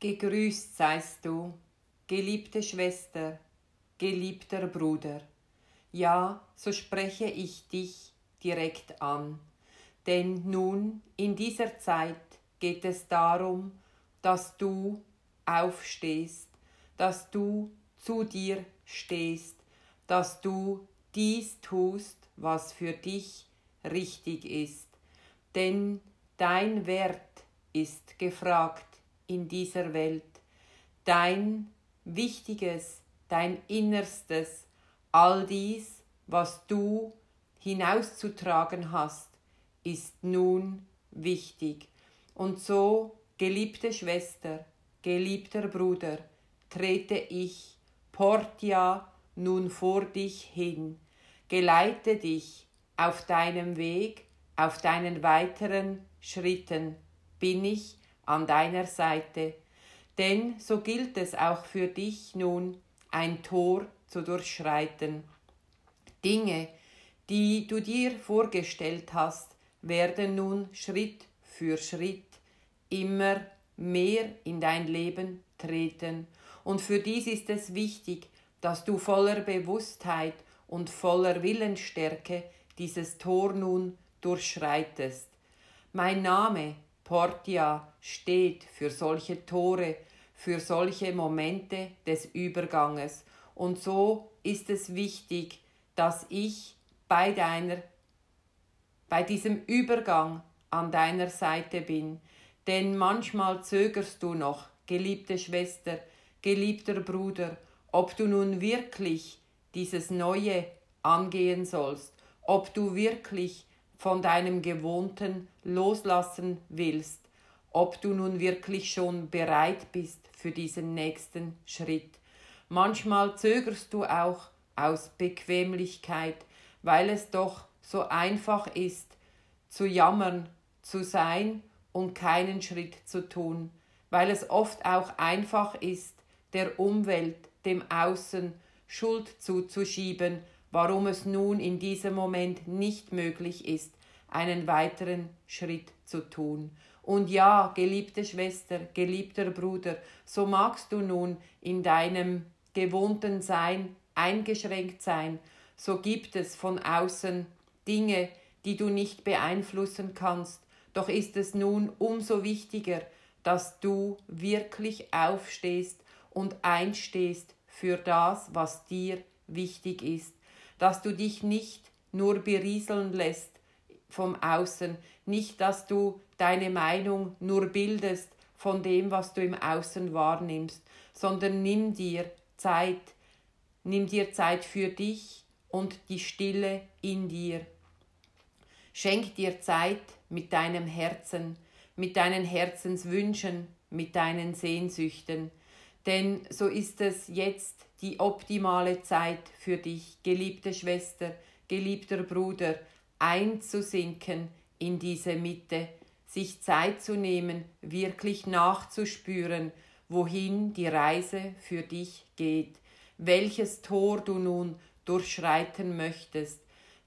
Gegrüßt seist du, geliebte Schwester, geliebter Bruder. Ja, so spreche ich dich direkt an. Denn nun in dieser Zeit geht es darum, dass du aufstehst, dass du zu dir stehst, dass du dies tust, was für dich richtig ist. Denn dein Wert ist gefragt in dieser Welt. Dein Wichtiges, dein Innerstes, all dies, was du hinauszutragen hast, ist nun wichtig. Und so, geliebte Schwester, geliebter Bruder, trete ich, Portia, nun vor dich hin, geleite dich auf deinem Weg, auf deinen weiteren Schritten, bin ich an deiner Seite, denn so gilt es auch für dich nun, ein Tor zu durchschreiten. Dinge, die du dir vorgestellt hast, werden nun Schritt für Schritt immer mehr in dein Leben treten. Und für dies ist es wichtig, dass du voller Bewusstheit und voller Willensstärke dieses Tor nun durchschreitest. Mein Name Portia steht für solche Tore, für solche Momente des Überganges. Und so ist es wichtig, dass ich bei deiner, bei diesem Übergang an deiner Seite bin. Denn manchmal zögerst du noch, geliebte Schwester, geliebter Bruder, ob du nun wirklich dieses Neue angehen sollst, ob du wirklich von deinem Gewohnten loslassen willst, ob du nun wirklich schon bereit bist für diesen nächsten Schritt. Manchmal zögerst du auch aus Bequemlichkeit, weil es doch so einfach ist, zu jammern, zu sein und keinen Schritt zu tun, weil es oft auch einfach ist, der Umwelt, dem Außen Schuld zuzuschieben warum es nun in diesem Moment nicht möglich ist, einen weiteren Schritt zu tun. Und ja, geliebte Schwester, geliebter Bruder, so magst du nun in deinem gewohnten Sein eingeschränkt sein, so gibt es von außen Dinge, die du nicht beeinflussen kannst, doch ist es nun umso wichtiger, dass du wirklich aufstehst und einstehst für das, was dir wichtig ist dass du dich nicht nur berieseln lässt vom Außen, nicht, dass du deine Meinung nur bildest von dem, was du im Außen wahrnimmst, sondern nimm dir Zeit, nimm dir Zeit für dich und die Stille in dir. Schenk dir Zeit mit deinem Herzen, mit deinen Herzenswünschen, mit deinen Sehnsüchten, denn so ist es jetzt die optimale Zeit für dich, geliebte Schwester, geliebter Bruder, einzusinken in diese Mitte, sich Zeit zu nehmen, wirklich nachzuspüren, wohin die Reise für dich geht, welches Tor du nun durchschreiten möchtest,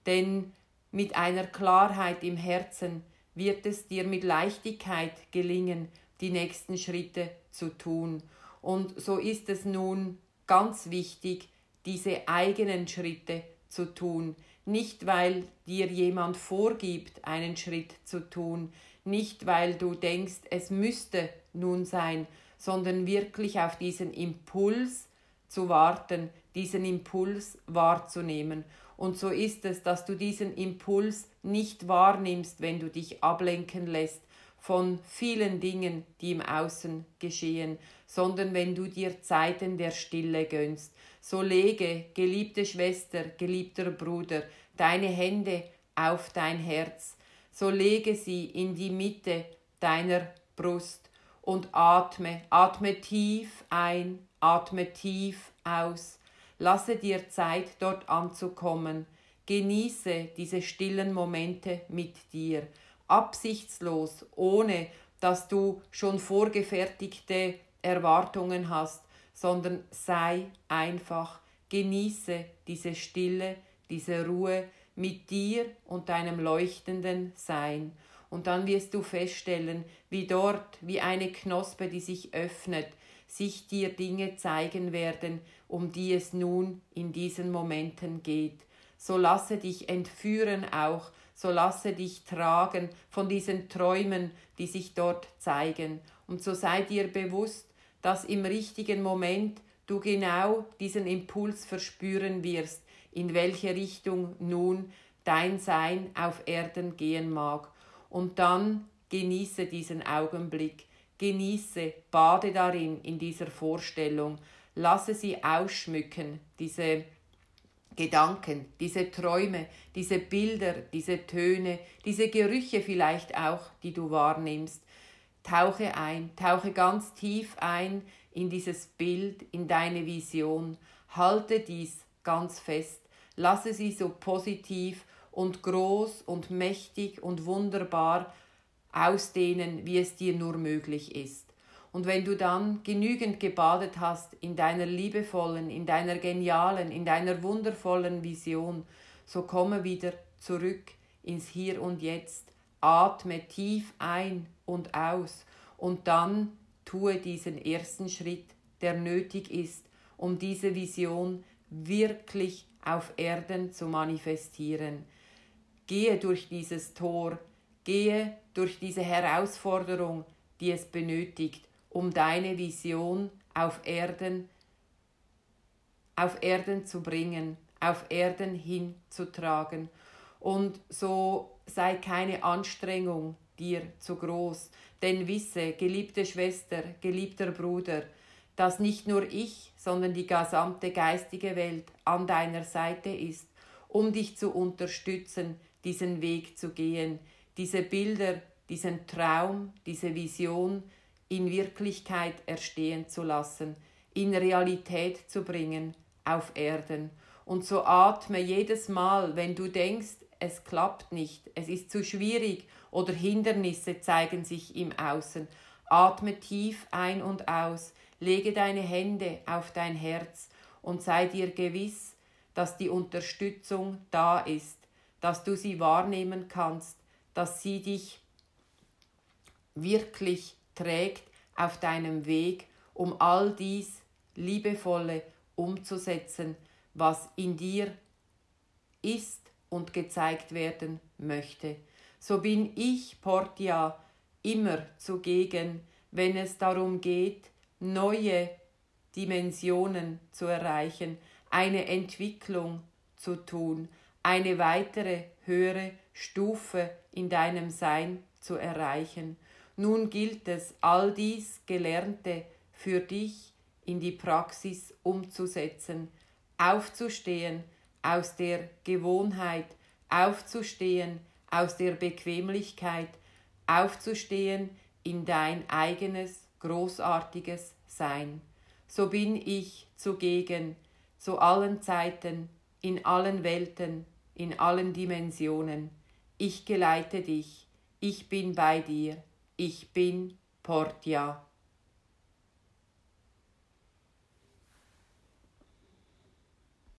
denn mit einer Klarheit im Herzen wird es dir mit Leichtigkeit gelingen, die nächsten Schritte zu tun. Und so ist es nun ganz wichtig, diese eigenen Schritte zu tun, nicht weil dir jemand vorgibt, einen Schritt zu tun, nicht weil du denkst, es müsste nun sein, sondern wirklich auf diesen Impuls zu warten, diesen Impuls wahrzunehmen. Und so ist es, dass du diesen Impuls nicht wahrnimmst, wenn du dich ablenken lässt von vielen Dingen, die im Außen geschehen, sondern wenn du dir Zeiten der Stille gönnst. So lege, geliebte Schwester, geliebter Bruder, deine Hände auf dein Herz, so lege sie in die Mitte deiner Brust und atme, atme tief ein, atme tief aus, lasse dir Zeit dort anzukommen, genieße diese stillen Momente mit dir, absichtslos, ohne dass du schon vorgefertigte Erwartungen hast, sondern sei einfach, genieße diese Stille, diese Ruhe mit dir und deinem leuchtenden Sein. Und dann wirst du feststellen, wie dort, wie eine Knospe, die sich öffnet, sich dir Dinge zeigen werden, um die es nun in diesen Momenten geht. So lasse dich entführen auch, so lasse dich tragen von diesen Träumen, die sich dort zeigen. Und so sei dir bewusst, dass im richtigen Moment du genau diesen Impuls verspüren wirst, in welche Richtung nun dein Sein auf Erden gehen mag. Und dann genieße diesen Augenblick, genieße, bade darin, in dieser Vorstellung, lasse sie ausschmücken, diese Gedanken, diese Träume, diese Bilder, diese Töne, diese Gerüche vielleicht auch, die du wahrnimmst. Tauche ein, tauche ganz tief ein in dieses Bild, in deine Vision. Halte dies ganz fest. Lasse sie so positiv und groß und mächtig und wunderbar ausdehnen, wie es dir nur möglich ist. Und wenn du dann genügend gebadet hast in deiner liebevollen, in deiner genialen, in deiner wundervollen Vision, so komme wieder zurück ins Hier und Jetzt, atme tief ein und aus und dann tue diesen ersten Schritt, der nötig ist, um diese Vision wirklich auf Erden zu manifestieren. Gehe durch dieses Tor, gehe durch diese Herausforderung, die es benötigt, um deine Vision auf Erden auf Erden zu bringen, auf Erden hinzutragen. Und so sei keine Anstrengung dir zu groß, denn wisse, geliebte Schwester, geliebter Bruder, dass nicht nur ich, sondern die gesamte geistige Welt an deiner Seite ist, um dich zu unterstützen, diesen Weg zu gehen, diese Bilder, diesen Traum, diese Vision in Wirklichkeit erstehen zu lassen, in Realität zu bringen auf Erden. Und so atme jedes Mal, wenn du denkst, es klappt nicht, es ist zu schwierig oder Hindernisse zeigen sich im Außen. Atme tief ein und aus, lege deine Hände auf dein Herz und sei dir gewiss, dass die Unterstützung da ist, dass du sie wahrnehmen kannst, dass sie dich wirklich trägt auf deinem Weg, um all dies liebevolle umzusetzen, was in dir ist und gezeigt werden möchte. So bin ich, Portia, immer zugegen, wenn es darum geht, neue Dimensionen zu erreichen, eine Entwicklung zu tun, eine weitere höhere Stufe in deinem Sein zu erreichen. Nun gilt es, all dies Gelernte für dich in die Praxis umzusetzen, aufzustehen aus der Gewohnheit, aufzustehen aus der Bequemlichkeit, aufzustehen in dein eigenes großartiges Sein. So bin ich zugegen zu allen Zeiten, in allen Welten, in allen Dimensionen. Ich geleite dich, ich bin bei dir, ich bin Portia.